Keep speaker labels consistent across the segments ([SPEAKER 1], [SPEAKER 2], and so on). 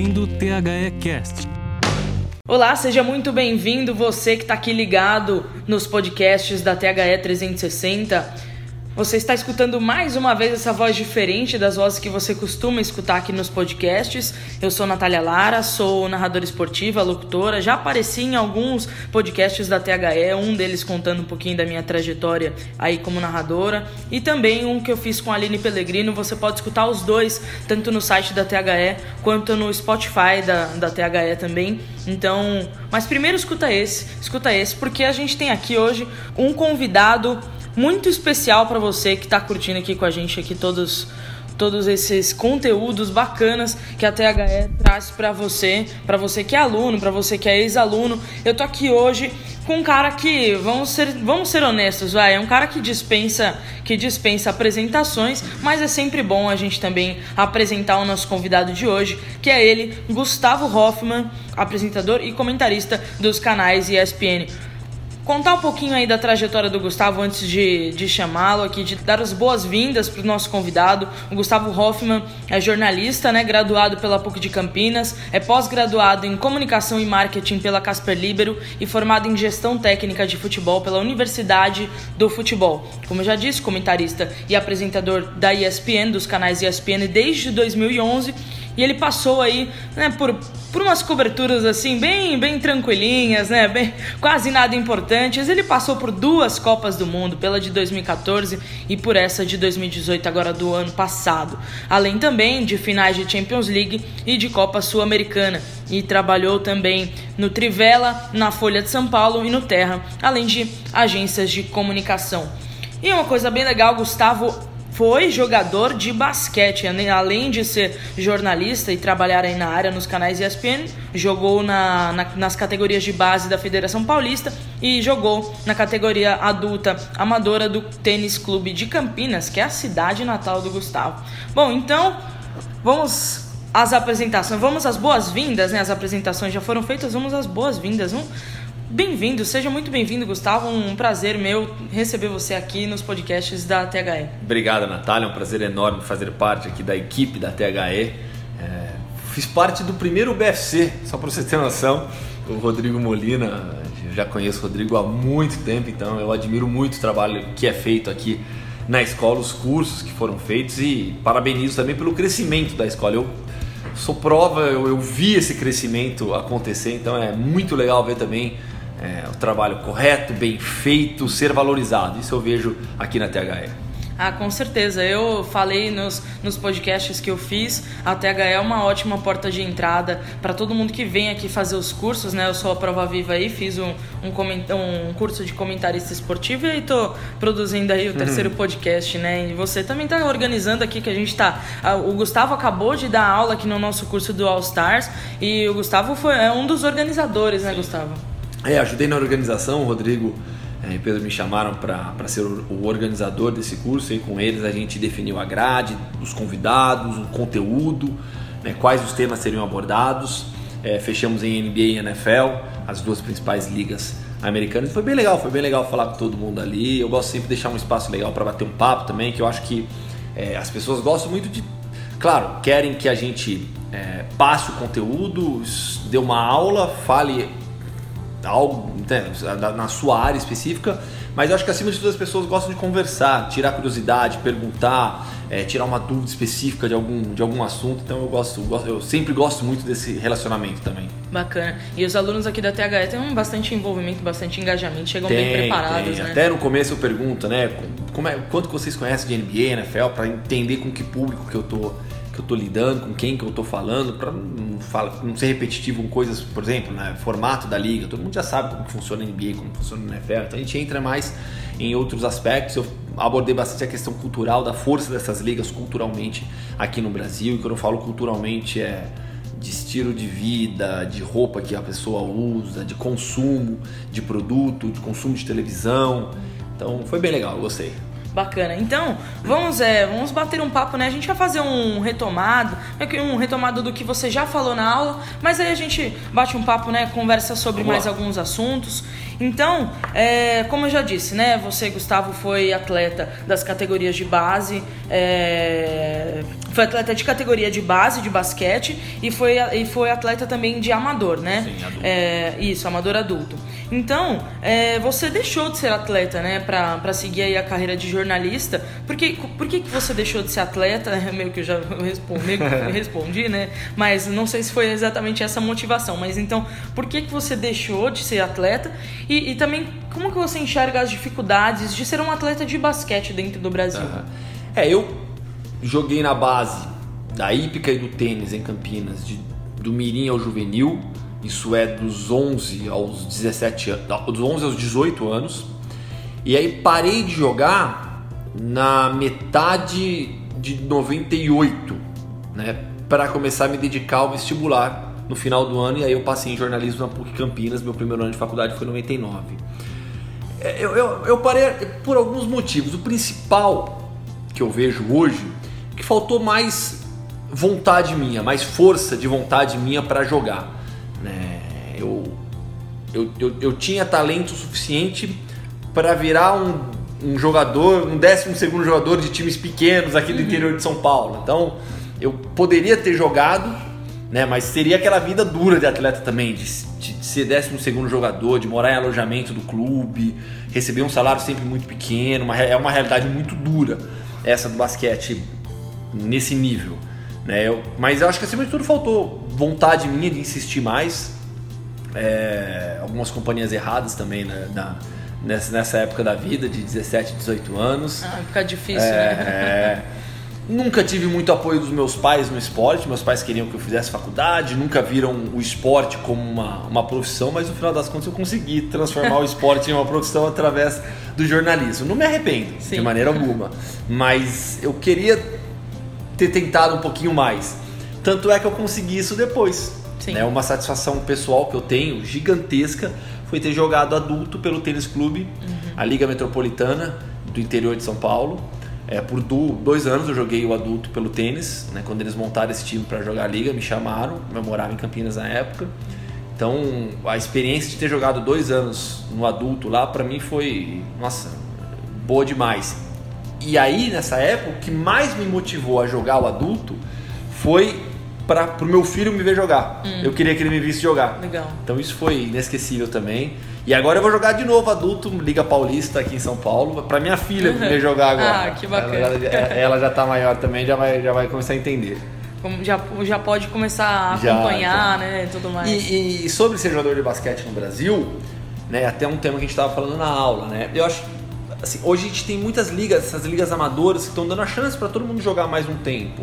[SPEAKER 1] ouvindo o THE Cast.
[SPEAKER 2] Olá, seja muito bem-vindo você que está aqui ligado nos podcasts da THE 360. Você está escutando mais uma vez essa voz diferente das vozes que você costuma escutar aqui nos podcasts. Eu sou Natália Lara, sou narradora esportiva, locutora. Já apareci em alguns podcasts da THE, um deles contando um pouquinho da minha trajetória aí como narradora. E também um que eu fiz com a Aline Pellegrino. Você pode escutar os dois, tanto no site da THE quanto no Spotify da, da THE também. Então, mas primeiro escuta esse, escuta esse, porque a gente tem aqui hoje um convidado muito especial para você que está curtindo aqui com a gente aqui todos todos esses conteúdos bacanas que a THE traz para você, para você que é aluno, para você que é ex-aluno. Eu tô aqui hoje com um cara que, vamos ser, vamos ser honestos, vai, é um cara que dispensa, que dispensa apresentações, mas é sempre bom a gente também apresentar o nosso convidado de hoje, que é ele, Gustavo Hoffman, apresentador e comentarista dos canais ESPN contar um pouquinho aí da trajetória do Gustavo antes de, de chamá-lo aqui, de dar as boas-vindas para o nosso convidado. O Gustavo Hoffman é jornalista, né, graduado pela PUC de Campinas, é pós-graduado em comunicação e marketing pela Casper Libero e formado em gestão técnica de futebol pela Universidade do Futebol. Como eu já disse, comentarista e apresentador da ESPN, dos canais ESPN desde 2011 e ele passou aí né, por, por umas coberturas assim bem bem tranquilinhas, né, bem, quase nada importantes. Ele passou por duas Copas do Mundo, pela de 2014 e por essa de 2018 agora do ano passado. Além também de finais de Champions League e de Copa Sul-Americana. E trabalhou também no Trivela, na Folha de São Paulo e no Terra, além de agências de comunicação. E uma coisa bem legal, Gustavo foi jogador de basquete, além de ser jornalista e trabalhar aí na área nos canais ESPN, jogou na, na, nas categorias de base da Federação Paulista e jogou na categoria adulta amadora do Tênis Clube de Campinas, que é a cidade natal do Gustavo. Bom, então vamos às apresentações, vamos às boas-vindas, né? As apresentações já foram feitas, vamos às boas-vindas. Vamos Bem-vindo, seja muito bem-vindo, Gustavo. Um prazer meu receber você aqui nos podcasts da THE.
[SPEAKER 3] Obrigado, Natália. É um prazer enorme fazer parte aqui da equipe da THE. É, fiz parte do primeiro BFC, só para você ter noção. O Rodrigo Molina, já conheço o Rodrigo há muito tempo, então eu admiro muito o trabalho que é feito aqui na escola, os cursos que foram feitos e parabenizo também pelo crescimento da escola. Eu sou prova, eu, eu vi esse crescimento acontecer, então é muito legal ver também é, o trabalho correto, bem feito, ser valorizado. Isso eu vejo aqui na THE.
[SPEAKER 2] Ah, com certeza. Eu falei nos, nos podcasts que eu fiz, a THE é uma ótima porta de entrada para todo mundo que vem aqui fazer os cursos, né? Eu sou a prova viva aí, fiz um, um, um curso de comentarista esportivo e estou produzindo aí o terceiro uhum. podcast, né? E você também está organizando aqui que a gente está. O Gustavo acabou de dar aula aqui no nosso curso do All Stars e o Gustavo foi, é um dos organizadores, né, Gustavo?
[SPEAKER 3] É, ajudei na organização, o Rodrigo é, e Pedro me chamaram para ser o organizador desse curso e com eles a gente definiu a grade, os convidados, o conteúdo, né, quais os temas seriam abordados. É, fechamos em NBA e NFL, as duas principais ligas americanas. Foi bem legal, foi bem legal falar com todo mundo ali. Eu gosto sempre de deixar um espaço legal para bater um papo também, que eu acho que é, as pessoas gostam muito de. Claro, querem que a gente é, passe o conteúdo, dê uma aula, fale algo né, na sua área específica, mas eu acho que acima de tudo as pessoas gostam de conversar, tirar curiosidade, perguntar, é, tirar uma dúvida específica de algum, de algum assunto. Então eu gosto, eu sempre gosto muito desse relacionamento também.
[SPEAKER 2] Bacana. E os alunos aqui da THE têm um bastante envolvimento, bastante engajamento, chegam tem, bem preparados,
[SPEAKER 3] tem.
[SPEAKER 2] né?
[SPEAKER 3] Até no começo eu pergunto, né, como é, quanto vocês conhecem de NBA, NFL, para entender com que público que eu tô que eu estou lidando, com quem que eu estou falando, para não, não, ser repetitivo com coisas, por exemplo, né, formato da liga, todo mundo já sabe como funciona a NBA, como funciona o NFL, então a gente entra mais em outros aspectos. Eu abordei bastante a questão cultural, da força dessas ligas culturalmente aqui no Brasil, e quando eu falo culturalmente é de estilo de vida, de roupa que a pessoa usa, de consumo de produto, de consumo de televisão. Então foi bem legal, gostei.
[SPEAKER 2] Bacana. Então, vamos, é, vamos bater um papo, né? A gente vai fazer um retomado, um retomado do que você já falou na aula, mas aí a gente bate um papo, né? Conversa sobre vamos mais lá. alguns assuntos. Então, é, como eu já disse, né? Você, Gustavo, foi atleta das categorias de base, é, Foi atleta de categoria de base de basquete e foi, e foi atleta também de amador, né?
[SPEAKER 3] Sim, adulto.
[SPEAKER 2] É, isso, amador adulto. Então, é, você deixou de ser atleta, né, pra, pra seguir aí a carreira de jornalista. Por que, por que, que você deixou de ser atleta? É meio que eu já respondi, eu respondi, né? Mas não sei se foi exatamente essa motivação. Mas então, por que, que você deixou de ser atleta? E, e também, como que você enxerga as dificuldades de ser um atleta de basquete dentro do Brasil?
[SPEAKER 3] Aham. É, eu joguei na base da hípica e do tênis em Campinas, de, do mirim ao juvenil. Isso é dos 11 aos 17 anos, dos 11 aos 18 anos. E aí parei de jogar na metade de 98, né, para começar a me dedicar ao vestibular no final do ano e aí eu passei em jornalismo na PUC Campinas, meu primeiro ano de faculdade foi em 99. É, Eu, eu, eu parei por alguns motivos. O principal que eu vejo hoje é que faltou mais vontade minha, mais força de vontade minha para jogar. né? Eu, eu, eu, eu tinha talento suficiente para virar um, um jogador, um 12 segundo jogador de times pequenos aqui do interior de São Paulo. Então eu poderia ter jogado, né? Mas seria aquela vida dura de atleta também, de, de, de ser 12 segundo jogador, de morar em alojamento do clube, receber um salário sempre muito pequeno, uma, é uma realidade muito dura essa do basquete nesse nível. Né? Eu- mas eu acho que acima de tudo faltou vontade minha de insistir mais. É, algumas companhias erradas também né, na- nessa, nessa época da vida, de 17, 18 anos.
[SPEAKER 2] Ah, fica difícil,
[SPEAKER 3] É,
[SPEAKER 2] né?
[SPEAKER 3] é. Nunca tive muito apoio dos meus pais no esporte. Meus pais queriam que eu fizesse faculdade, nunca viram o esporte como uma, uma profissão, mas no final das contas eu consegui transformar o esporte em uma profissão através do jornalismo. Não me arrependo, de
[SPEAKER 2] Sim.
[SPEAKER 3] maneira alguma, mas eu queria ter tentado um pouquinho mais. Tanto é que eu consegui isso depois.
[SPEAKER 2] Sim.
[SPEAKER 3] Né? Uma satisfação pessoal que eu tenho, gigantesca, foi ter jogado adulto pelo Tênis Clube, a Liga Metropolitana do interior de São Paulo. É, por du- dois anos eu joguei o adulto pelo tênis, né? quando eles montaram esse time para jogar a liga, me chamaram, eu morava em Campinas na época. Então a experiência de ter jogado dois anos no adulto lá, para mim foi, nossa, boa demais. E aí, nessa época, o que mais me motivou a jogar o adulto foi para pro meu filho me ver jogar. Eu queria que ele me visse jogar.
[SPEAKER 2] Legal.
[SPEAKER 3] Então isso foi inesquecível também. E agora eu vou jogar de novo adulto, Liga Paulista aqui em São Paulo, para minha filha ver jogar agora.
[SPEAKER 2] Ah, que bacana.
[SPEAKER 3] Ela, ela- já tá maior também, já vai, já vai começar a entender.
[SPEAKER 2] Como já, já pode começar a
[SPEAKER 3] Já,
[SPEAKER 2] acompanhar,
[SPEAKER 3] já.
[SPEAKER 2] né? e Tudo mais.
[SPEAKER 3] E, e sobre ser jogador de basquete no Brasil, né, até um tema que a gente estava falando na aula, né? Eu acho assim, hoje a gente tem muitas ligas, essas ligas amadoras que estão dando a chance para todo mundo jogar mais um tempo,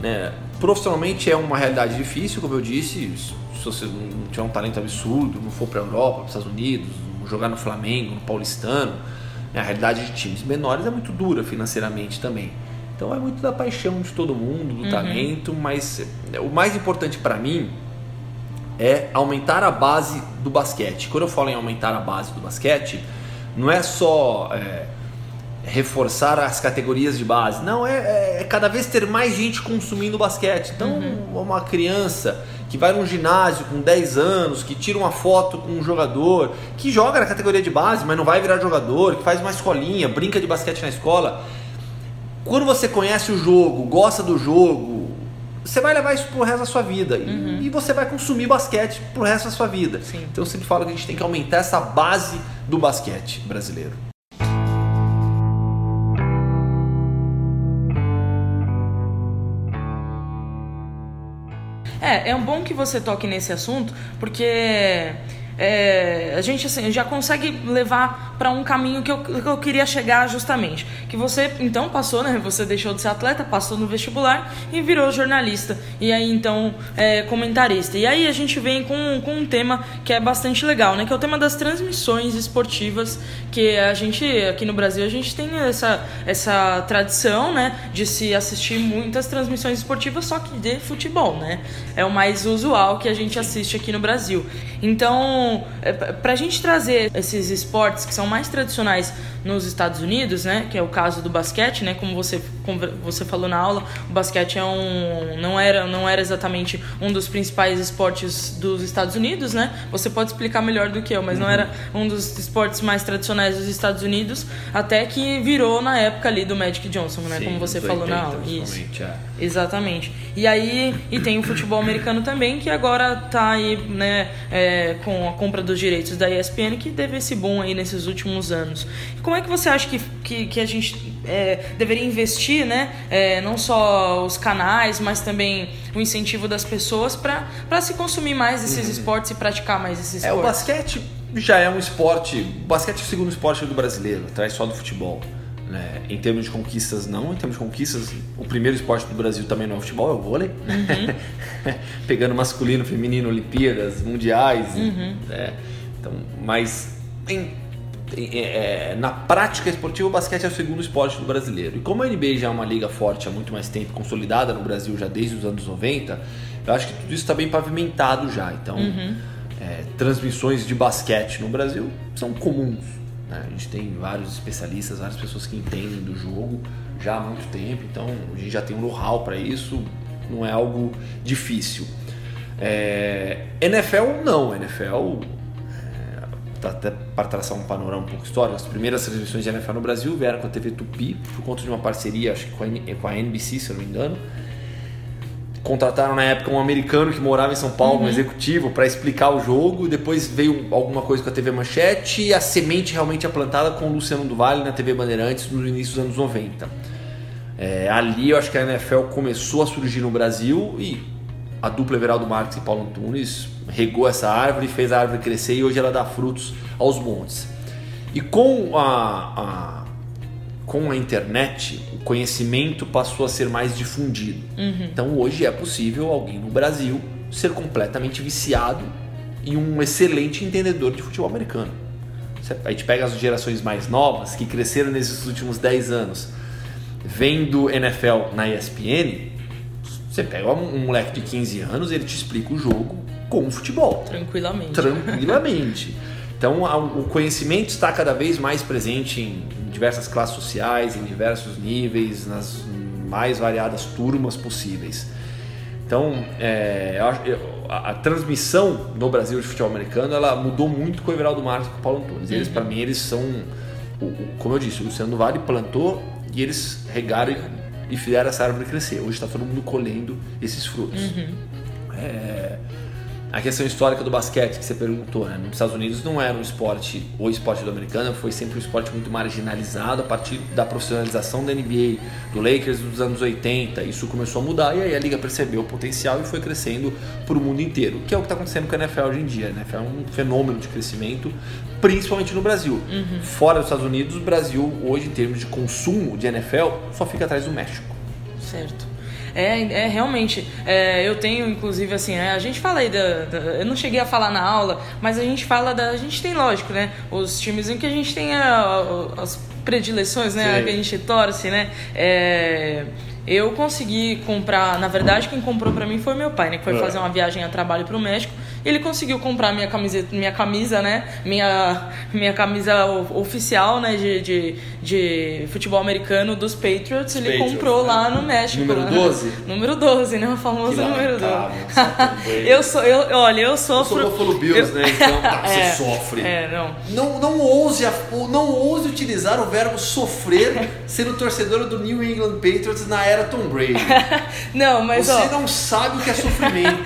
[SPEAKER 3] né? Profissionalmente é uma realidade difícil, como eu disse, se você não tiver um talento absurdo, não for para a Europa, para os Estados Unidos, jogar no Flamengo, no Paulistano, né, a realidade de times menores é muito dura financeiramente também. Então é muito da paixão de todo mundo, do talento, mas é, o mais importante para mim é aumentar a base do basquete. Quando eu falo em aumentar a base do basquete, não é só é, reforçar as categorias de base, não, é, é cada vez ter mais gente consumindo basquete. Então, uma criança que vai num ginásio com 10 anos, que tira uma foto com um jogador, que joga na categoria de base, mas não vai virar jogador, que faz uma escolinha, brinca de basquete na escola. Quando você conhece o jogo, gosta do jogo, você vai levar isso pro resto da sua vida. E- E, você vai consumir basquete pro resto da sua vida.
[SPEAKER 2] Sim.
[SPEAKER 3] Então eu sempre falo que a gente tem que aumentar essa base do basquete brasileiro.
[SPEAKER 2] É, é um bom que você toque nesse assunto, porque é, a gente assim, já consegue levar para um caminho que eu, que eu queria chegar justamente. Que você então passou, né? Você deixou de ser atleta, passou no vestibular e virou jornalista. E aí então é, comentarista. E aí a gente vem com, com um tema que é bastante legal, né? Que é o tema das transmissões esportivas, que a gente aqui no Brasil a gente tem essa, essa tradição, né? De se assistir muitas transmissões esportivas, só que de futebol, né? É o mais usual que a gente assiste aqui no Brasil. Então, é, pra gente trazer esses esportes que são mais tradicionais nos Estados Unidos, né? Que é o caso do basquete, né? Como você, como você falou na aula, o basquete é um, não, era, não era exatamente um dos principais esportes dos Estados Unidos, né? Você pode explicar melhor do que eu, mas uhum. não era um dos esportes mais tradicionais dos Estados Unidos, até que virou na época ali do Magic Johnson, né? Sim, como você falou 80, na aula. Isso. É. Exatamente. E aí, e tem o futebol americano também, que agora tá aí, né, é, com a compra dos direitos da ESPN, que teve esse boom aí nesses últimos anos. E como é que você acha que, que, que a gente é, deveria investir, né, é, não só os canais, mas também o incentivo das pessoas para se consumir mais esses uhum. esportes e praticar mais esses esportes?
[SPEAKER 3] É, o basquete já é um esporte, o basquete é o segundo esporte do brasileiro, atrás só do futebol. Né? Em termos de conquistas, não. Em termos de conquistas, o primeiro esporte do Brasil também não é o futebol, é o vôlei. Uhum. Pegando masculino, feminino, Olimpíadas, mundiais. Uhum. Né? Então, mas em, é, na prática esportiva, o basquete é o segundo esporte do brasileiro. E como a NBA já é uma liga forte há muito mais tempo, consolidada no Brasil já desde os anos 90, eu acho que tudo isso está bem pavimentado já. Então, uhum. é, transmissões de basquete no Brasil são comuns né? A gente tem vários especialistas, várias pessoas que entendem do jogo já há muito tempo, então a gente já tem um know-how para isso, não é algo difícil. É, NFL não, NFL até para traçar um panorama um pouco histórico, as primeiras transmissões de NFL no Brasil vieram com a TV Tupi por conta de uma parceria, acho que com a NBC, se eu não me engano contrataram na época um americano que morava em São Paulo, uhum. um executivo, para explicar o jogo. Depois veio alguma coisa com a TV Manchete e a semente realmente é plantada com o Luciano do Vale na TV Bandeirantes no início dos anos 90. É, ali eu acho que a NFL começou a surgir no Brasil e a dupla Everaldo Marques e Paulo Antunes regou essa árvore, fez a árvore crescer e hoje ela dá frutos aos montes. E com a, a com a internet, o conhecimento passou a ser mais difundido. Uhum. Então hoje é possível alguém no Brasil ser completamente viciado e um excelente entendedor de futebol americano. A gente pega as gerações mais novas que cresceram nesses últimos 10 anos vendo NFL na ESPN. Você pega um moleque de 15 anos, ele te explica o jogo com o futebol.
[SPEAKER 2] Tranquilamente.
[SPEAKER 3] Tranquilamente. Então o conhecimento está cada vez mais presente em diversas classes sociais, em diversos níveis, nas mais variadas turmas possíveis. Então, é, a, a, transmissão no Brasil de futebol americano ela mudou muito com o Everaldo Marques e com o Paulo Antunes. Eles, uhum. para mim, eles são, como eu disse, o Luciano Vale plantou e eles regaram e, fizeram essa árvore crescer. Hoje está todo mundo colhendo esses frutos. Uhum. É, a questão histórica do basquete que você perguntou, né? Nos Estados Unidos não era um esporte, o esporte do americano foi sempre um esporte muito marginalizado a partir da profissionalização da NBA, do Lakers dos anos 80. Isso começou a mudar e aí a liga percebeu o potencial e foi crescendo para o mundo inteiro, que é o que está acontecendo com a NFL hoje em dia. NFL é um fenômeno de crescimento, principalmente no Brasil. Uhum. Fora dos Estados Unidos, o Brasil hoje em termos de consumo de NFL só fica atrás do México.
[SPEAKER 2] Certo. É, é realmente. É, eu tenho, inclusive, assim, é, a gente fala aí da, da, Eu não cheguei a falar na aula, mas a gente fala da. A gente tem, lógico, né? Os times em que a gente tem a, as predileções, né? Sim. Que a gente torce, né? É, eu consegui comprar, na verdade, quem comprou para mim foi meu pai, né? Que foi é. fazer uma viagem a trabalho pro México ele conseguiu comprar minha camiseta, minha camisa, né? Minha, minha camisa oficial, né? De, de, de futebol americano dos Patriots. Ele Patriots, comprou né? lá no México.
[SPEAKER 3] Número 12?
[SPEAKER 2] Número 12, né? O famoso número 12. eu sou, eu, olha, eu sofro.
[SPEAKER 3] Eu sou Buffalo Bills, eu... né? Então tá, você é, sofre.
[SPEAKER 2] É, não.
[SPEAKER 3] Não, não, ouse, não ouse utilizar o verbo sofrer sendo torcedor do New England Patriots na era Tom Brady.
[SPEAKER 2] não, mas
[SPEAKER 3] Você
[SPEAKER 2] ó...
[SPEAKER 3] não sabe o que é sofrimento.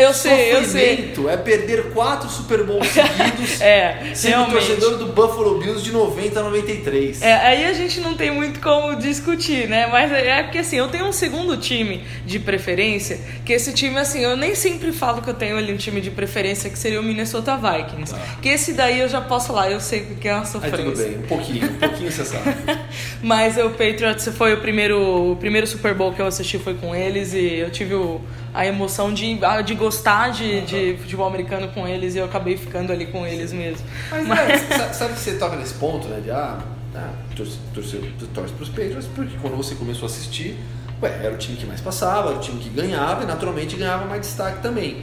[SPEAKER 2] eu sei, eu sei
[SPEAKER 3] é perder quatro Super Bowls seguidos
[SPEAKER 2] é,
[SPEAKER 3] sendo realmente. torcedor do Buffalo Bills de 90 a 93.
[SPEAKER 2] É, aí a gente não tem muito como discutir, né? Mas é porque assim, eu tenho um segundo time de preferência, que esse time, assim, eu nem sempre falo que eu tenho ali um time de preferência, que seria o Minnesota Vikings. Tá. Que esse daí eu já posso falar, eu sei que é uma sofrência.
[SPEAKER 3] Aí tudo bem, um pouquinho, um pouquinho você sabe.
[SPEAKER 2] Mas o Patriots foi o primeiro, o primeiro Super Bowl que eu assisti foi com eles e eu tive o a emoção de, de gostar de, de futebol americano com eles e eu acabei ficando ali com eles mesmo.
[SPEAKER 3] Mas, Mas... É, sabe que você toca nesse ponto, né? De ah, ah torce, torce, torce pros Patriots, porque quando você começou a assistir, ué, era o time que mais passava, era o time que ganhava e naturalmente ganhava mais destaque também.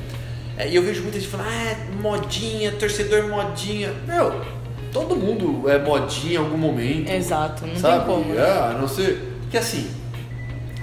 [SPEAKER 3] É, e eu vejo muita gente falando, ah, modinha, torcedor modinha. Meu, todo mundo é modinha em algum momento.
[SPEAKER 2] Exato, não
[SPEAKER 3] sabe?
[SPEAKER 2] tem como.
[SPEAKER 3] É, a não ser. Que assim,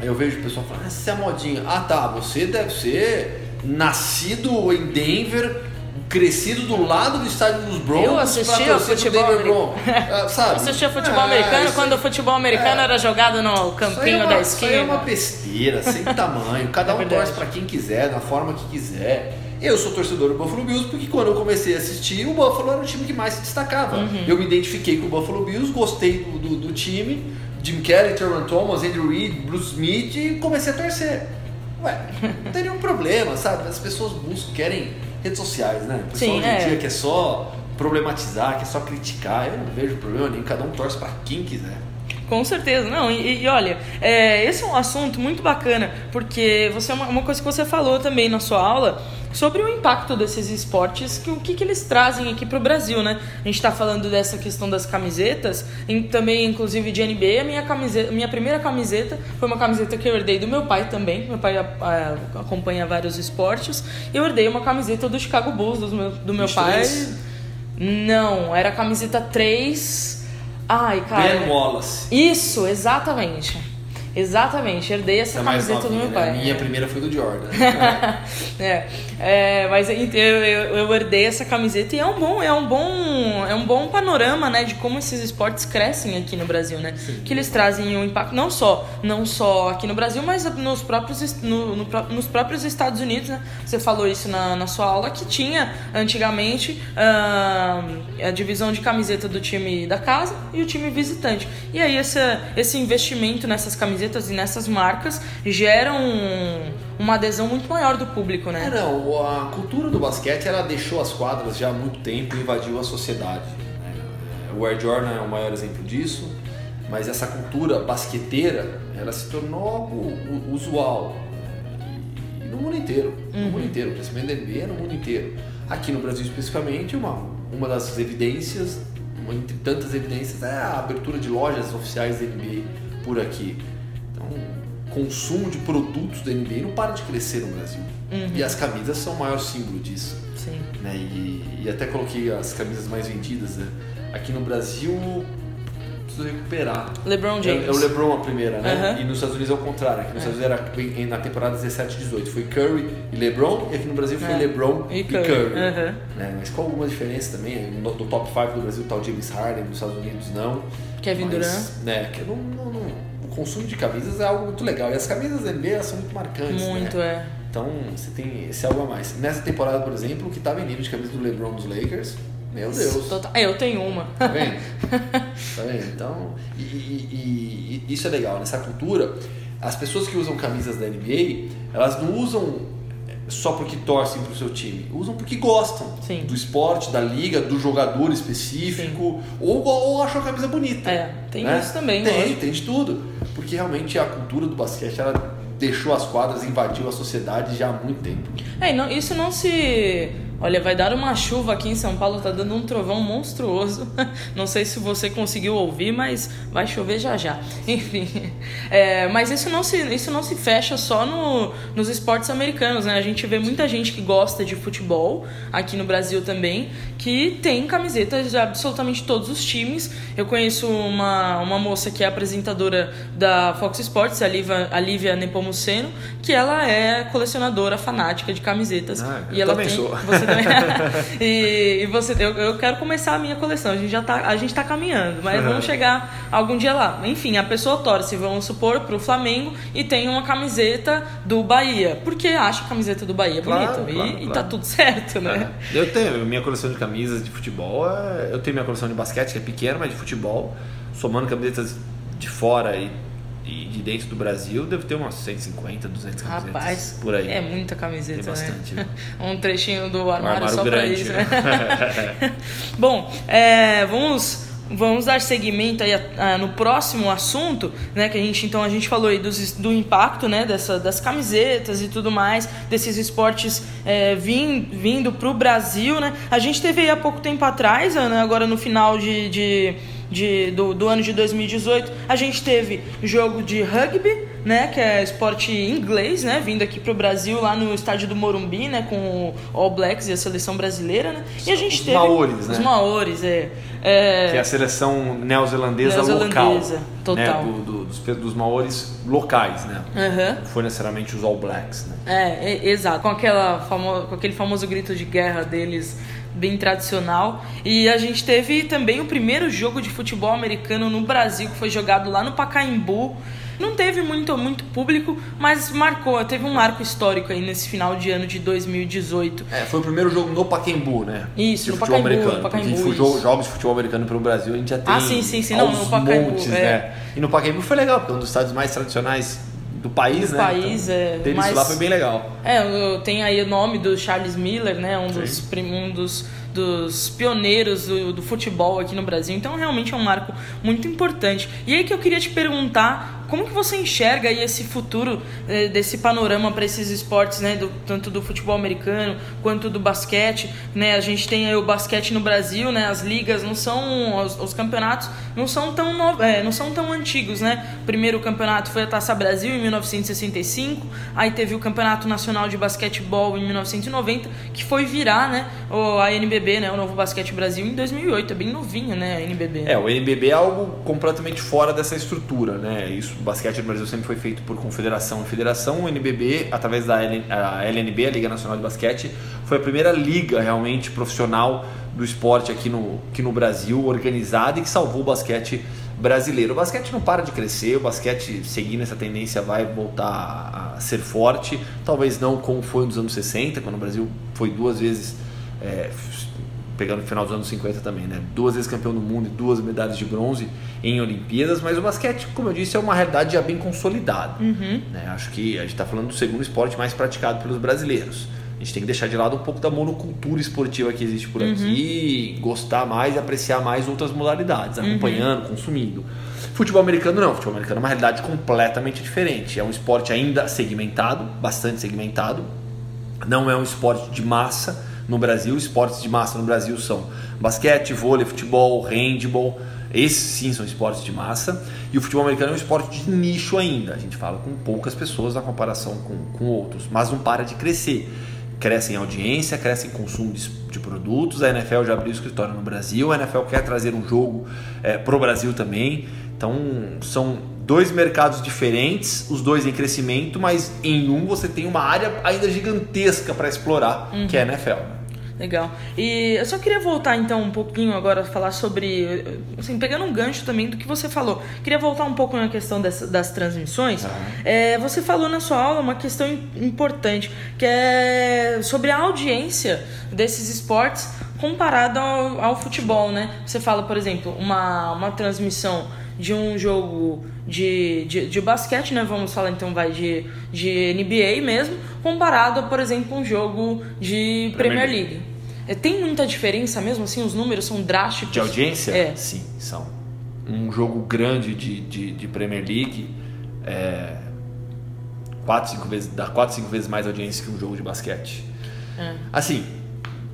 [SPEAKER 3] eu vejo o pessoal falando, ah, você é modinha. Ah tá, você deve ser nascido em Denver, crescido do lado do estádio dos Broncos.
[SPEAKER 2] Eu assistia futebol
[SPEAKER 3] Denver
[SPEAKER 2] americano.
[SPEAKER 3] Ah, sabe?
[SPEAKER 2] Assistia futebol
[SPEAKER 3] É,
[SPEAKER 2] americano
[SPEAKER 3] isso
[SPEAKER 2] quando o futebol americano
[SPEAKER 3] É.
[SPEAKER 2] era jogado no
[SPEAKER 3] isso
[SPEAKER 2] campinho
[SPEAKER 3] é uma,
[SPEAKER 2] da
[SPEAKER 3] Isso aí é uma
[SPEAKER 2] esquina.
[SPEAKER 3] besteira, sem tamanho. Cada
[SPEAKER 2] É
[SPEAKER 3] um torce pra quem quiser, da forma que quiser. Eu sou torcedor do Buffalo Bills porque quando eu comecei a assistir, o Buffalo era o time que mais se destacava.
[SPEAKER 2] Uhum.
[SPEAKER 3] Eu me identifiquei com o Buffalo Bills, gostei do, do, do time, Jim Kelly, Thurman Thomas, Andrew Reid, Bruce Smith e comecei a torcer. Ué, não tem nenhum problema, sabe? As pessoas buscam, querem redes sociais, né? O pessoal
[SPEAKER 2] Sim,
[SPEAKER 3] hoje em
[SPEAKER 2] é.
[SPEAKER 3] dia quer só problematizar, quer só criticar. Eu não vejo problema nenhum, cada um torce pra quem quiser.
[SPEAKER 2] Com certeza, não. E, e olha, é, esse é um assunto muito bacana, porque você uma, uma coisa que você falou também na sua aula sobre o impacto desses esportes, que o que, que eles trazem aqui pro Brasil, né? A gente tá falando dessa questão das camisetas, também inclusive de NBA, a minha camiseta, minha primeira camiseta foi uma camiseta que eu herdei do meu pai também. Meu pai a- a- acompanha vários esportes. E eu herdei uma camiseta do Chicago Bulls do meu, do meu pai. Não, era a camiseta 3. Ai, cara.
[SPEAKER 3] Ben Wallace.
[SPEAKER 2] Isso, exatamente. Exatamente, herdei essa
[SPEAKER 3] Essa é
[SPEAKER 2] camiseta do
[SPEAKER 3] novinha,
[SPEAKER 2] meu
[SPEAKER 3] né?
[SPEAKER 2] pai.
[SPEAKER 3] A minha primeira foi do Jordan.
[SPEAKER 2] é, é, mas eu, eu, eu herdei essa camiseta e é um bom, é um bom, é um bom panorama, né, de como esses esportes crescem aqui no Brasil, né? Que eles trazem um impacto não só, não só aqui no Brasil, mas nos próprios, no, no nos próprios Estados Unidos, né? Você falou isso na, na sua aula que tinha antigamente ah, a divisão de camiseta do time da casa e o time visitante. E aí esse, esse investimento nessas camisetas e nessas marcas geram um- uma adesão muito maior do público,
[SPEAKER 3] É,
[SPEAKER 2] né?
[SPEAKER 3] não, a cultura do basquete ela deixou as quadras já há muito tempo e invadiu a sociedade. né? O Air Jordan é o maior exemplo disso, mas essa cultura basqueteira ela se tornou usual né? no mundo inteiro, no mundo inteiro, o crescimento da NBA é no mundo inteiro. Aqui no Brasil especificamente, uma, uma das evidências, uma entre tantas evidências, é a abertura de lojas oficiais da NBA por aqui. Então, o consumo de produtos da NBA não para de crescer no Brasil. E as camisas são o maior símbolo disso.
[SPEAKER 2] Sim.
[SPEAKER 3] né? E, e até coloquei as camisas mais vendidas né? aqui no Brasil. Preciso recuperar.
[SPEAKER 2] LeBron
[SPEAKER 3] É,
[SPEAKER 2] James.
[SPEAKER 3] é o LeBron a primeira, né?
[SPEAKER 2] Aham.
[SPEAKER 3] E nos Estados Unidos é o contrário. Aqui nos Estados Unidos era na temporada 17 e 18 foi Curry e LeBron, e aqui no Brasil foi
[SPEAKER 2] É.
[SPEAKER 3] LeBron
[SPEAKER 2] E
[SPEAKER 3] e
[SPEAKER 2] Curry.
[SPEAKER 3] Curry.
[SPEAKER 2] Aham.
[SPEAKER 3] né? Mas com alguma diferença também. No, do top 5 do Brasil tá o James Harden, nos Estados Unidos não.
[SPEAKER 2] Kevin
[SPEAKER 3] Mas,
[SPEAKER 2] Durant.
[SPEAKER 3] Né, que não, não- não- o consumo de camisas é algo muito legal. E as camisas da NBA são muito marcantes.
[SPEAKER 2] Muito,
[SPEAKER 3] né?
[SPEAKER 2] é.
[SPEAKER 3] Então você tem esse algo a mais. Nessa temporada, por exemplo, o que tá vendendo de camisa do LeBron dos Lakers, meu Deus.
[SPEAKER 2] Total- É, eu tenho uma.
[SPEAKER 3] Tá vendo? tá vendo? Então, e, e- e- e isso é legal, nessa cultura, as pessoas que usam camisas da NBA, elas não usam só porque torcem pro seu time, usam porque gostam
[SPEAKER 2] Sim.
[SPEAKER 3] do esporte, da liga, do jogador específico, ou, ou acham a camisa bonita.
[SPEAKER 2] É, tem
[SPEAKER 3] né?
[SPEAKER 2] isso também,
[SPEAKER 3] Tem,
[SPEAKER 2] lógico.
[SPEAKER 3] tem de tudo. Porque realmente a cultura do basquete, ela deixou as quadras, invadiu a sociedade já há muito tempo.
[SPEAKER 2] É, não- isso não se. Olha, vai dar uma chuva aqui em São Paulo, tá dando um trovão monstruoso. Não sei se você conseguiu ouvir, mas vai chover já já. Enfim. É, mas isso não, se, isso não se fecha só no, nos esportes americanos, né? A gente vê muita gente que gosta de futebol, aqui no Brasil também, que tem camisetas de absolutamente todos os times. Eu conheço uma, uma moça que é apresentadora da Fox Sports, a Lívia, a Lívia Nepomuceno, que ela é colecionadora fanática de camisetas.
[SPEAKER 3] Ah,
[SPEAKER 2] e ela tem,
[SPEAKER 3] sou.
[SPEAKER 2] Você e, e você, eu, eu quero começar a minha coleção. A gente já tá, a gente tá caminhando, mas vamos chegar algum dia lá. Enfim, a pessoa torce, vamos supor, pro Flamengo e tem uma camiseta do Bahia, porque acha a camiseta do Bahia
[SPEAKER 3] Claro,
[SPEAKER 2] bonita.
[SPEAKER 3] claro,
[SPEAKER 2] e, e
[SPEAKER 3] claro.
[SPEAKER 2] tá tudo certo, né?
[SPEAKER 3] É. Eu tenho minha coleção de camisas de futebol, é- eu tenho minha coleção de basquete, que é pequena, mas de futebol, somando camisetas de fora e, e de dentro do Brasil, devo ter umas 150, 200 camisetas
[SPEAKER 2] Rapaz,
[SPEAKER 3] por aí.
[SPEAKER 2] é muita camiseta,
[SPEAKER 3] Tem bastante,
[SPEAKER 2] né? um trechinho do armário,
[SPEAKER 3] armário
[SPEAKER 2] só pra
[SPEAKER 3] grande,
[SPEAKER 2] isso,
[SPEAKER 3] né?
[SPEAKER 2] né? Bom, é, vamos vamos dar seguimento aí a- a- no próximo assunto, né? Que a gente então a gente falou aí dos, do impacto, né? Dessa, das camisetas e tudo mais, desses esportes é, vim, vindo pro Brasil, né? A gente teve aí há pouco tempo atrás, né, agora no final de, de, de- do, do ano de 2018, a gente teve jogo de rugby né, que é esporte inglês, né, vindo aqui pro Brasil lá no estádio do Morumbi, né, com o All Blacks e a seleção brasileira, né? E a gente
[SPEAKER 3] Os
[SPEAKER 2] teve
[SPEAKER 3] Maoris, né?
[SPEAKER 2] os Maoris, é. é
[SPEAKER 3] Que é a seleção neozelandesa,
[SPEAKER 2] Neozelandesa,
[SPEAKER 3] local.
[SPEAKER 2] total.
[SPEAKER 3] Né? Do- do- dos, dos maores locais, né?
[SPEAKER 2] Aham.
[SPEAKER 3] Não foi necessariamente os All Blacks, né?
[SPEAKER 2] É, é, exato. Com, aquela famo... com aquele famoso grito de guerra deles, bem tradicional. E a gente teve também o primeiro jogo de futebol americano no Brasil, que foi jogado lá no Pacaembu. Não teve muito, muito público, mas marcou, teve um marco histórico aí nesse final de ano de 2018.
[SPEAKER 3] É, foi o primeiro jogo no Pacaembu, né?
[SPEAKER 2] Isso,
[SPEAKER 3] de
[SPEAKER 2] no
[SPEAKER 3] futebol
[SPEAKER 2] Pacaembu,
[SPEAKER 3] americano.
[SPEAKER 2] no Pacaembu,
[SPEAKER 3] Porque
[SPEAKER 2] isso.
[SPEAKER 3] jo- jogos de futebol americano pelo Brasil a gente já tem.
[SPEAKER 2] Ah, sim, sim, sim, não, no Pacaembu,
[SPEAKER 3] montes,
[SPEAKER 2] é.
[SPEAKER 3] né? E no Pacaembu foi legal, porque é um dos estádios mais tradicionais do país,
[SPEAKER 2] Do
[SPEAKER 3] né?
[SPEAKER 2] país, é,
[SPEAKER 3] Ter
[SPEAKER 2] mas-
[SPEAKER 3] isso lá foi bem legal.
[SPEAKER 2] É, tem aí o nome do Charles Miller, né? Um
[SPEAKER 3] Sim.
[SPEAKER 2] dos, prim- um dos, dos pioneiros do, do futebol aqui no Brasil. Então, realmente é um marco muito importante. E aí que eu queria te perguntar como que você enxerga aí esse futuro eh, desse panorama para esses esportes, né? Do, tanto do futebol americano quanto do basquete, né? A gente tem o basquete no Brasil, né? As ligas não são, os, os campeonatos não são tão no, eh, não são tão antigos, né? O primeiro campeonato foi a Taça Brasil em 1965, aí teve o Campeonato Nacional de Basquetebol em 1990, que foi virar, né? O, a NBB, né? O Novo Basquete Brasil em 2008, é bem novinho, né? A NBB.
[SPEAKER 3] É, o NBB é algo completamente fora dessa estrutura, né? Isso, o basquete no Brasil sempre foi feito por confederação e federação. O NBB, através da LNB, a Liga Nacional de Basquete, foi a primeira liga realmente profissional do esporte aqui no, aqui no Brasil, organizada e que salvou o basquete brasileiro. O basquete não para de crescer, o basquete seguindo essa tendência vai voltar a ser forte, talvez não como foi nos anos 60, quando o Brasil foi duas vezes é, pegando o final dos anos 50 também, né? Duas vezes campeão do mundo e duas medalhas de bronze em Olimpíadas, mas o basquete, como eu disse, é uma realidade já bem consolidada.
[SPEAKER 2] Uhum.
[SPEAKER 3] né? Acho que a gente está falando do segundo esporte mais praticado pelos brasileiros. A gente tem que deixar de lado um pouco da monocultura esportiva que existe por aqui e gostar mais e apreciar mais outras modalidades, acompanhando, consumindo. Futebol americano não, futebol americano é uma realidade completamente diferente. É um esporte ainda segmentado, bastante segmentado, não é um esporte de massa no Brasil. Esportes de massa no Brasil são basquete, vôlei, futebol, handball. Esses sim são esportes de massa. E o futebol americano é um esporte de nicho ainda. A gente fala com poucas pessoas na comparação com, com outros, mas não para de crescer. Cresce em audiência, cresce em consumo de, de produtos. A NFL já abriu escritório no Brasil. A NFL quer trazer um jogo para o Brasil também. Então são dois mercados diferentes, os dois em crescimento, mas em um você tem uma área ainda gigantesca para explorar, que é a NFL.
[SPEAKER 2] Legal. E eu só queria voltar então um pouquinho agora a falar sobre, assim, pegando um gancho também do que você falou. Queria voltar um pouco na questão das, das transmissões. É, você falou na sua aula uma questão im- importante, que é sobre a audiência desses esportes comparado ao, ao futebol, né? Você fala, por exemplo, uma, uma transmissão de um jogo de, de, de basquete, né? Vamos falar então vai de, de NBA mesmo, comparado, por exemplo, um jogo de Premier,
[SPEAKER 3] Premier
[SPEAKER 2] League. É, tem muita diferença mesmo, assim, os números são drásticos.
[SPEAKER 3] De audiência?
[SPEAKER 2] É.
[SPEAKER 3] Sim, são. Um jogo grande de, de, de Premier League é, quatro, cinco vezes, dá 4, 5 vezes mais audiência que um jogo de basquete.
[SPEAKER 2] É.
[SPEAKER 3] Assim,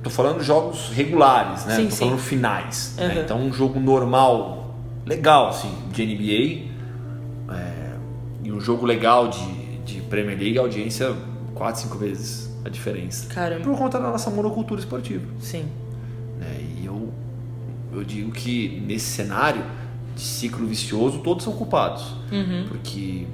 [SPEAKER 3] tô falando jogos regulares, né?
[SPEAKER 2] Sim,
[SPEAKER 3] tô
[SPEAKER 2] sim.
[SPEAKER 3] falando finais. né?
[SPEAKER 2] Uhum.
[SPEAKER 3] Então, um jogo normal, legal, assim, de NBA é, e um jogo legal de, de Premier League, a audiência 4, 5 vezes a diferença.
[SPEAKER 2] Caramba.
[SPEAKER 3] Por conta da nossa monocultura esportiva.
[SPEAKER 2] Sim.
[SPEAKER 3] né? E eu, eu digo que nesse cenário de ciclo vicioso, todos são culpados.
[SPEAKER 2] Uhum.
[SPEAKER 3] Porque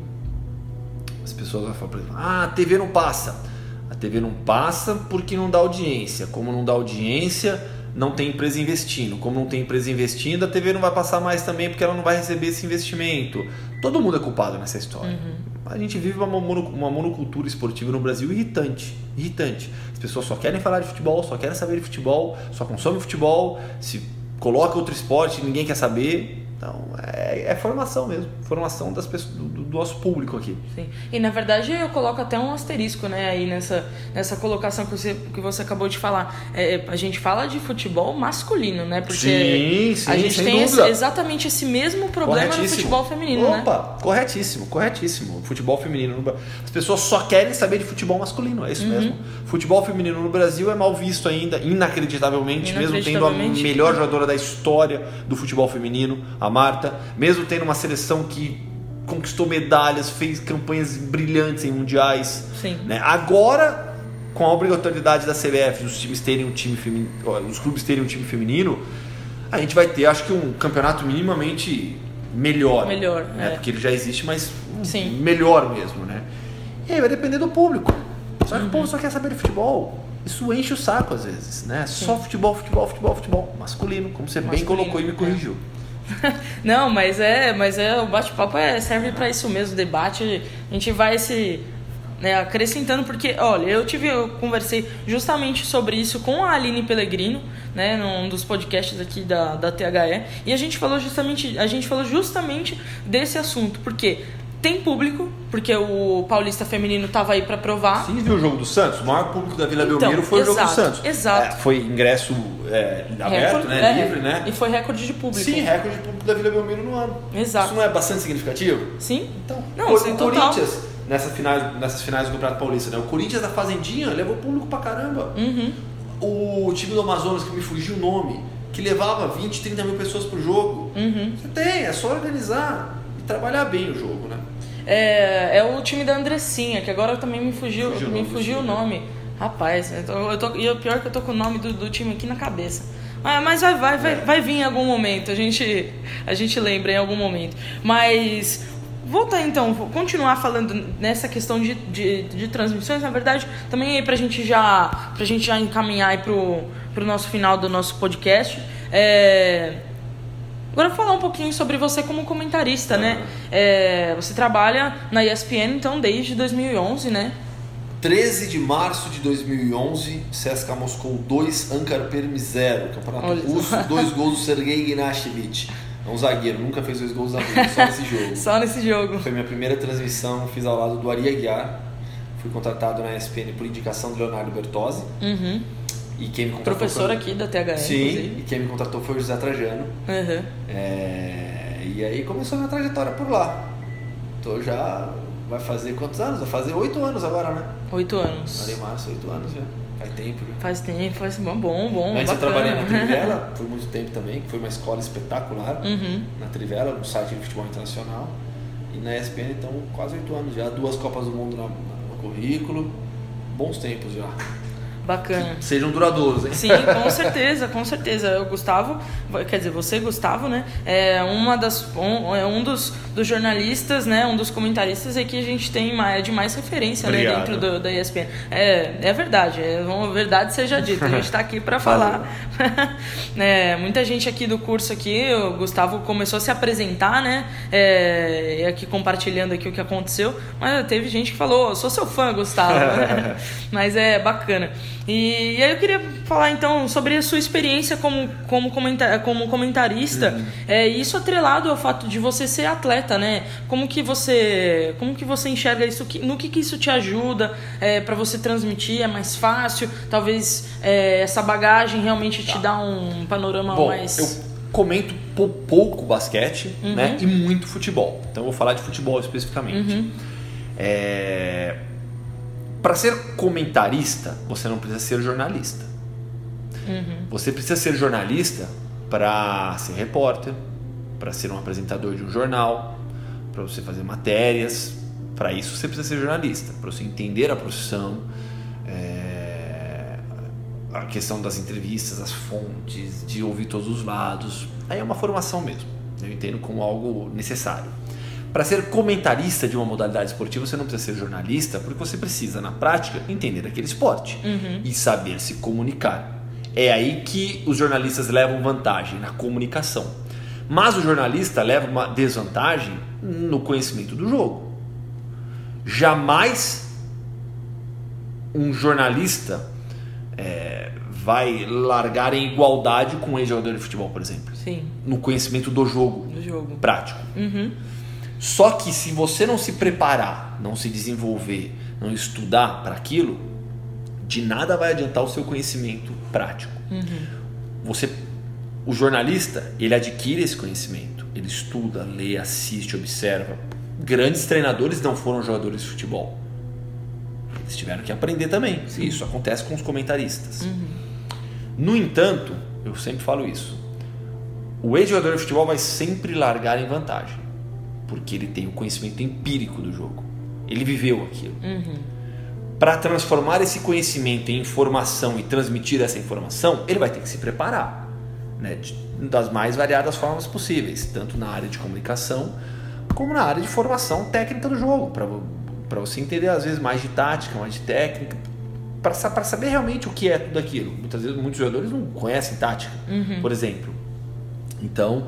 [SPEAKER 3] as pessoas vão falar, por exemplo, ah, a TV não passa. A TV não passa porque não dá audiência. Como não dá audiência, não tem empresa investindo. Como não tem empresa investindo, a TV não vai passar mais também porque ela não vai receber esse investimento. Todo mundo é culpado nessa história. A gente vive uma, mono- uma monocultura esportiva no Brasil irritante. Irritante. As pessoas só querem falar de futebol, só querem saber de futebol, só consomem futebol. Se coloca outro esporte, ninguém quer saber. Então, é, é formação mesmo. Formação das pessoas, do, do nosso público aqui.
[SPEAKER 2] Sim. E na verdade eu coloco até um asterisco, né, aí nessa, nessa colocação que você, que você acabou de falar. É, a gente fala de futebol masculino, né? Porque
[SPEAKER 3] Sim, sim,
[SPEAKER 2] a gente tem esse- exatamente esse mesmo problema no
[SPEAKER 3] Corretíssimo.
[SPEAKER 2] futebol feminino, né?
[SPEAKER 3] Opa, corretíssimo, corretíssimo. O Futebol feminino. no As pessoas só querem saber de futebol masculino, é isso
[SPEAKER 2] Uhum.
[SPEAKER 3] mesmo. Futebol feminino no Brasil é mal visto ainda, inacreditavelmente, mesmo tendo a
[SPEAKER 2] Inacreditavelmente.
[SPEAKER 3] melhor jogadora da história do futebol feminino, a Marta, mesmo tendo uma seleção que conquistou medalhas, fez campanhas brilhantes em mundiais.
[SPEAKER 2] Sim.
[SPEAKER 3] Né? Agora, com a obrigatoriedade da CBF, os times terem um time feminino, os clubes terem um time feminino, a gente vai ter, acho que um campeonato minimamente melhor.
[SPEAKER 2] Melhor,
[SPEAKER 3] né?
[SPEAKER 2] é.
[SPEAKER 3] Porque ele já existe, mas
[SPEAKER 2] Sim.
[SPEAKER 3] melhor mesmo, né? E aí vai depender do público. Só que o povo só quer saber de futebol. Isso enche o saco às vezes, né? Só futebol, futebol, futebol, futebol. Masculino, como você bem
[SPEAKER 2] Masculino,
[SPEAKER 3] colocou e me
[SPEAKER 2] é. Não, mas é, mas é o bate-papo é, serve para isso mesmo, debate. A gente vai se né, acrescentando porque, olha, eu tive eu conversei justamente sobre isso com a Aline Pellegrino, né, num dos podcasts aqui da, da THE, e a gente falou justamente, a gente falou justamente desse assunto, porque tem público, porque o Paulista feminino tava aí para provar.
[SPEAKER 3] Sim, viu o jogo do Santos? O maior público da Vila
[SPEAKER 2] Então,
[SPEAKER 3] Belmiro foi o jogo do
[SPEAKER 2] exato,
[SPEAKER 3] Santos.
[SPEAKER 2] exato.
[SPEAKER 3] É, foi ingresso é, aberto,
[SPEAKER 2] Recorde-
[SPEAKER 3] né?
[SPEAKER 2] é,
[SPEAKER 3] Livre, né?
[SPEAKER 2] E foi recorde de público.
[SPEAKER 3] Sim, recorde de público da Vila Belmiro no ano.
[SPEAKER 2] Exato.
[SPEAKER 3] Isso não é bastante significativo?
[SPEAKER 2] Sim?
[SPEAKER 3] Então,
[SPEAKER 2] Não, total.
[SPEAKER 3] Corinthians, nessa finais, nessas finais do Campeonato Paulista, né? O Corinthians da Fazendinha levou público pra caramba.
[SPEAKER 2] Uhum.
[SPEAKER 3] O time do Amazonas, que me fugiu o nome, que levava 20, 30 mil pessoas pro jogo.
[SPEAKER 2] Uhum.
[SPEAKER 3] Você tem, é só organizar e trabalhar bem o jogo, né?
[SPEAKER 2] É, é o time da Andressinha, que agora também me fugiu,
[SPEAKER 3] Fugiu o
[SPEAKER 2] me fugiu o
[SPEAKER 3] né?
[SPEAKER 2] nome. Rapaz, eu tô, eu tô- e o pior é que eu tô com o nome do, do time aqui na cabeça. Ah, mas vai, vai, vai,
[SPEAKER 3] É.
[SPEAKER 2] vai vir em algum momento, a gente, a gente lembra em algum momento. Mas voltar então, vou continuar falando nessa questão de, de, de transmissões, na verdade, também aí pra gente já, pra gente já encaminhar aí pro, pro nosso final do nosso podcast. É, Agora falar um pouquinho sobre você como comentarista, né? É, você trabalha na ESPN então desde 2011, né?
[SPEAKER 3] 13 de março de 2011, CSKA Moscou 2, Ankara Perm 0. Campeonato
[SPEAKER 2] Olha
[SPEAKER 3] russo, dois gols do Sergei Gnashevich. É um zagueiro, nunca fez dois gols na vida, só nesse jogo.
[SPEAKER 2] Só nesse jogo.
[SPEAKER 3] Foi minha primeira transmissão, fiz ao lado do Ari Aguiar. Fui contratado na ESPN por indicação do Leonardo Bertozzi.
[SPEAKER 2] Uhum.
[SPEAKER 3] E quem me contratou
[SPEAKER 2] Professor
[SPEAKER 3] foi...
[SPEAKER 2] aqui da THE,
[SPEAKER 3] Sim,
[SPEAKER 2] inclusive.
[SPEAKER 3] e quem me contratou foi o José Trajano.
[SPEAKER 2] Uhum.
[SPEAKER 3] É, E aí começou a minha trajetória por lá. Tô já. Vai fazer quantos anos? Vai fazer oito anos agora, né?
[SPEAKER 2] Oito anos.
[SPEAKER 3] Em março, oito anos já. Faz tempo já.
[SPEAKER 2] Faz tempo, faz bom, bom, bom
[SPEAKER 3] Antes eu
[SPEAKER 2] bacana.
[SPEAKER 3] trabalhei na Trivela por muito tempo também, que foi uma escola espetacular.
[SPEAKER 2] Uhum.
[SPEAKER 3] Na Trivela, no site de futebol internacional. E na ESPN, então, quase oito anos já. Duas Copas do Mundo no currículo. Bons tempos já.
[SPEAKER 2] Bacana.
[SPEAKER 3] Sejam duradouros, hein?
[SPEAKER 2] Sim, com certeza, com certeza. O Gustavo, quer dizer, você, Gustavo, né? É uma das, um, é um dos, dos jornalistas, né? Um dos comentaristas aí que a gente tem mais, de mais referência né, dentro do, da ESPN. É, é verdade, é uma verdade seja dita. A gente está aqui para falar. É, muita gente aqui do curso aqui, o Gustavo começou a se apresentar, né? É, e aqui compartilhando aqui o que aconteceu. Mas teve gente que falou, sou seu fã, Gustavo. mas é bacana. E, e aí eu queria falar então sobre a sua experiência como, como, comenta, como comentarista, é, e isso atrelado ao fato de você ser atleta, né? Como que você, como que você enxerga isso? No que, que isso te ajuda é, para você transmitir? É mais fácil? Talvez é, essa bagagem realmente te dá um panorama
[SPEAKER 3] Bom,
[SPEAKER 2] mais.
[SPEAKER 3] eu comento pou- pouco basquete né, e muito futebol. Então eu vou falar de futebol especificamente. É... Para ser comentarista, você não precisa ser jornalista. Você precisa ser jornalista para ser repórter, para ser um apresentador de um jornal, para você fazer matérias. Para isso você precisa ser jornalista, para você entender a profissão, é, a questão das entrevistas, as fontes, de ouvir todos os lados. Aí é uma formação mesmo. Eu entendo como algo necessário. Para ser comentarista de uma modalidade esportiva, você não precisa ser jornalista, porque você precisa, na prática, entender aquele esporte e saber se comunicar. É aí que os jornalistas levam vantagem na comunicação. Mas o jornalista leva uma desvantagem no conhecimento do jogo. Jamais um jornalista é, vai largar em igualdade com um ex-jogador de futebol, por exemplo,
[SPEAKER 2] Sim,
[SPEAKER 3] no conhecimento do jogo
[SPEAKER 2] do jogo.
[SPEAKER 3] prático.
[SPEAKER 2] Uhum.
[SPEAKER 3] Só que se você não se preparar, não se desenvolver, não estudar para aquilo, de nada vai adiantar o seu conhecimento prático. Você, o jornalista, ele adquire esse conhecimento, ele estuda, lê, assiste, observa. Grandes treinadores não foram jogadores de futebol. Eles tiveram que aprender também. Isso acontece com os comentaristas. No entanto, eu sempre falo isso. O ex-jogador de futebol vai sempre largar em vantagem. Porque ele tem o conhecimento empírico do jogo. Ele viveu aquilo. Para transformar esse conhecimento em informação e transmitir essa informação, ele vai ter que se preparar, né? das mais variadas formas possíveis, tanto na área de comunicação como na área de formação técnica do jogo, para você entender às vezes mais de tática, mais de técnica, para saber realmente o que é tudo aquilo. Muitas vezes muitos jogadores não conhecem tática, por exemplo. Então,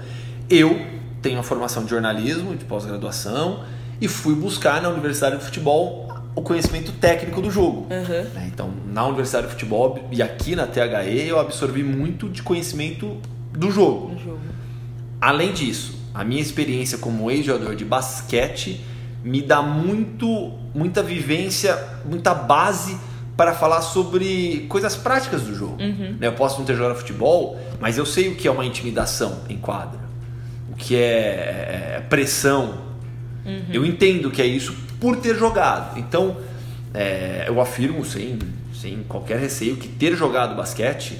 [SPEAKER 3] eu tenho a formação de jornalismo, de pós-graduação, e fui buscar na Universidade de Futebol o conhecimento técnico do jogo.
[SPEAKER 2] Uhum.
[SPEAKER 3] Então, na Universidade de Futebol e aqui na THE, eu absorvi muito de conhecimento do jogo.
[SPEAKER 2] No jogo.
[SPEAKER 3] Além disso, a minha experiência como ex-jogador de basquete me dá muito, muita vivência, muita base para falar sobre coisas práticas do jogo. Né, Eu posso não ter jogado futebol, mas eu sei o que é uma intimidação em quadra, o que é é, pressão. Eu entendo que é isso por ter jogado. Então, é, eu afirmo sem, sem qualquer receio que ter jogado basquete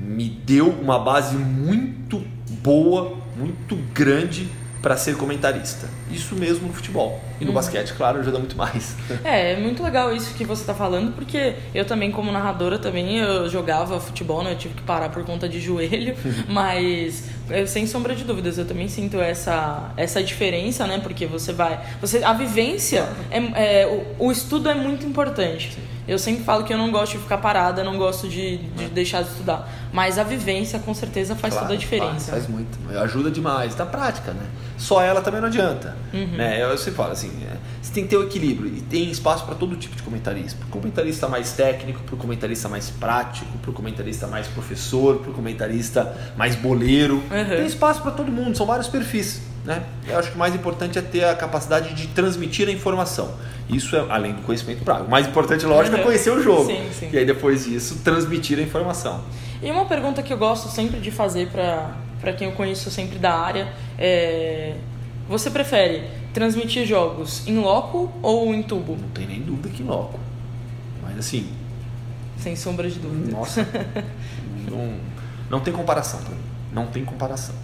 [SPEAKER 3] me deu uma base muito boa, muito grande para ser comentarista. Isso mesmo no futebol. E no basquete, claro, ajuda muito mais.
[SPEAKER 2] É, é muito legal isso que você tá falando, porque eu também, como narradora, também eu jogava futebol, né? Eu tive que parar por conta de joelho, mas eu, sem sombra de dúvidas, eu também sinto essa, essa diferença, né? Porque você vai. Você, a vivência, é, é, o, o estudo é muito importante. Eu sempre falo que eu não gosto de ficar parada, não gosto de, de deixar de estudar. Mas a vivência, com certeza, faz
[SPEAKER 3] Claro,
[SPEAKER 2] toda a diferença.
[SPEAKER 3] Faz, faz muito. Ajuda demais. Na prática, né? Só ela também não adianta. Né? Eu sempre falo assim, é, você tem que ter o equilíbrio. E tem espaço para todo tipo de comentarista. Para o comentarista mais técnico, para o comentarista mais prático, para o comentarista mais professor, para o comentarista mais boleiro.
[SPEAKER 2] Uhum.
[SPEAKER 3] Tem espaço para todo mundo. São vários perfis. Né? Eu acho que o mais importante é ter a capacidade de transmitir a informação. Isso é além do conhecimento prático. O mais importante, lógico, é
[SPEAKER 2] Uhum.
[SPEAKER 3] conhecer o jogo.
[SPEAKER 2] Sim, sim.
[SPEAKER 3] E aí depois disso, transmitir a informação.
[SPEAKER 2] E uma pergunta que eu gosto sempre de fazer pra quem eu conheço sempre da área é: você prefere transmitir jogos em loco ou em tubo?
[SPEAKER 3] Não tem nem dúvida que loco. Mas assim,
[SPEAKER 2] Sem sombra de dúvida.
[SPEAKER 3] nossa, não, não tem comparação pra mim. Não tem comparação.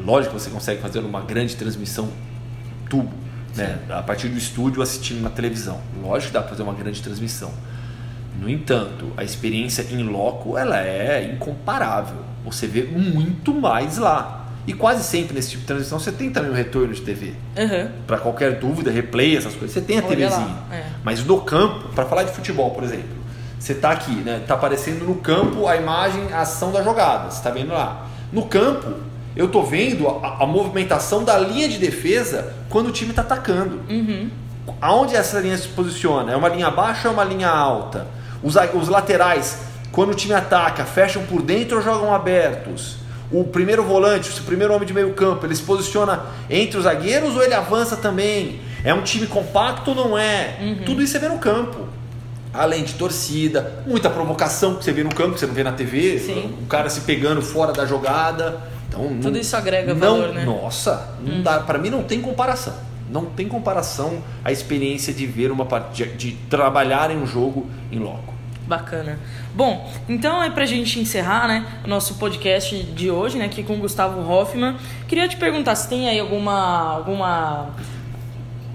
[SPEAKER 3] É lógico que você consegue fazer uma grande transmissão tubo, né? A partir do estúdio assistindo na televisão. Lógico que dá para fazer uma grande transmissão. No entanto, a experiência em loco ela é incomparável. Você vê muito mais lá. E quase sempre nesse tipo de transmissão você tem também o retorno de TV.
[SPEAKER 2] Aham.
[SPEAKER 3] Para qualquer dúvida, replay, essas coisas, você tem a
[SPEAKER 2] Olha
[SPEAKER 3] TVzinha.
[SPEAKER 2] é.
[SPEAKER 3] Mas no campo, para falar de futebol, por exemplo, você tá aqui, né? Tá aparecendo no campo a imagem, a ação da jogada, você tá vendo lá. No campo, eu tô vendo a, a movimentação da linha de defesa quando o time tá atacando. Aonde essa linha se posiciona? É uma linha baixa ou é uma linha alta? Os, os laterais, quando o time ataca, fecham por dentro ou jogam abertos? O primeiro volante, o primeiro homem de meio campo, ele se posiciona entre os zagueiros ou ele avança também? É um time compacto ou não é? Tudo isso você vê no campo. Além de torcida, muita provocação que você vê no campo, que você não vê na TV,
[SPEAKER 2] Sim.
[SPEAKER 3] o cara se pegando fora da jogada. Então,
[SPEAKER 2] Tudo
[SPEAKER 3] não-
[SPEAKER 2] isso agrega
[SPEAKER 3] não,
[SPEAKER 2] valor, né?
[SPEAKER 3] Nossa, não dá, para mim não tem comparação. Não tem comparação a experiência de ver uma partida, de trabalhar em um jogo em loco.
[SPEAKER 2] Bacana. Bom, então é pra gente encerrar, né, o nosso podcast de hoje, né, aqui com o Gustavo Hoffman. Queria te perguntar se tem aí alguma alguma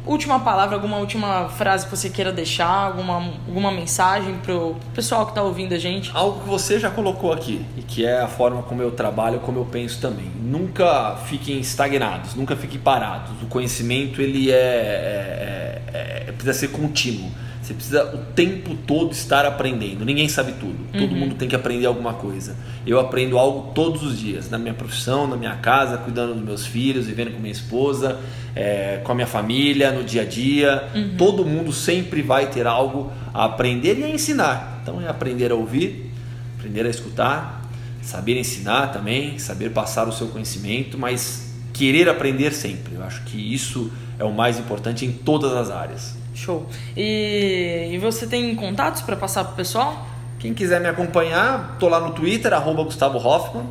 [SPEAKER 2] última palavra, alguma última frase que você queira deixar, alguma alguma mensagem pro pessoal que tá ouvindo a gente.
[SPEAKER 3] Algo que você já colocou aqui e que é a forma como eu trabalho, como eu penso também. Nunca fiquem estagnados, nunca fiquem parados. O conhecimento ele é, é- é- é- precisa ser contínuo. Você precisa o tempo todo estar aprendendo. Ninguém sabe tudo. Todo mundo tem que aprender alguma coisa. Eu aprendo algo todos os dias, na minha profissão, na minha casa, cuidando dos meus filhos, vivendo com minha esposa, é, com a minha família, no dia a dia. Todo mundo sempre vai ter algo a aprender e a ensinar. Então é aprender a ouvir, aprender a escutar, saber ensinar também, saber passar o seu conhecimento, mas querer aprender sempre. Eu acho que isso é o mais importante em todas as áreas.
[SPEAKER 2] Show. E, e você tem contatos pra passar pro pessoal?
[SPEAKER 3] Quem quiser me acompanhar, tô lá no Twitter, arroba Gustavo Hoffman.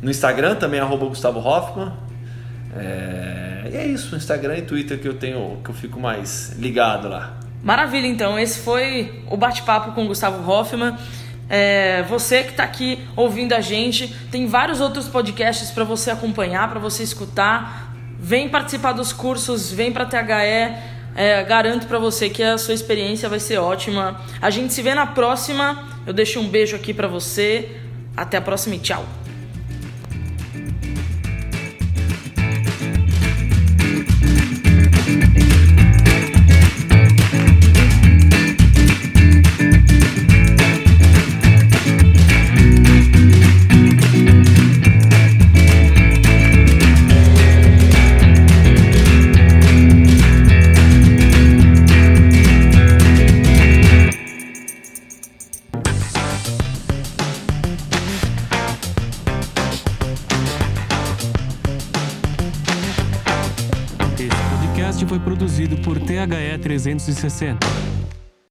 [SPEAKER 3] No Instagram também, arroba Gustavo Hoffman. É... E é isso, Instagram e Twitter que eu tenho, que eu fico mais ligado lá.
[SPEAKER 2] Maravilha, então. Esse foi o bate-papo com o Gustavo Hoffman. É, você que está aqui ouvindo a gente, tem vários outros podcasts para você acompanhar, para você escutar. vem participar dos cursos, vem para THE. É, garanto para você que a sua experiência vai ser ótima. A gente se vê na próxima. Eu deixo um beijo aqui para você. Até a próxima e tchau.
[SPEAKER 1] 360.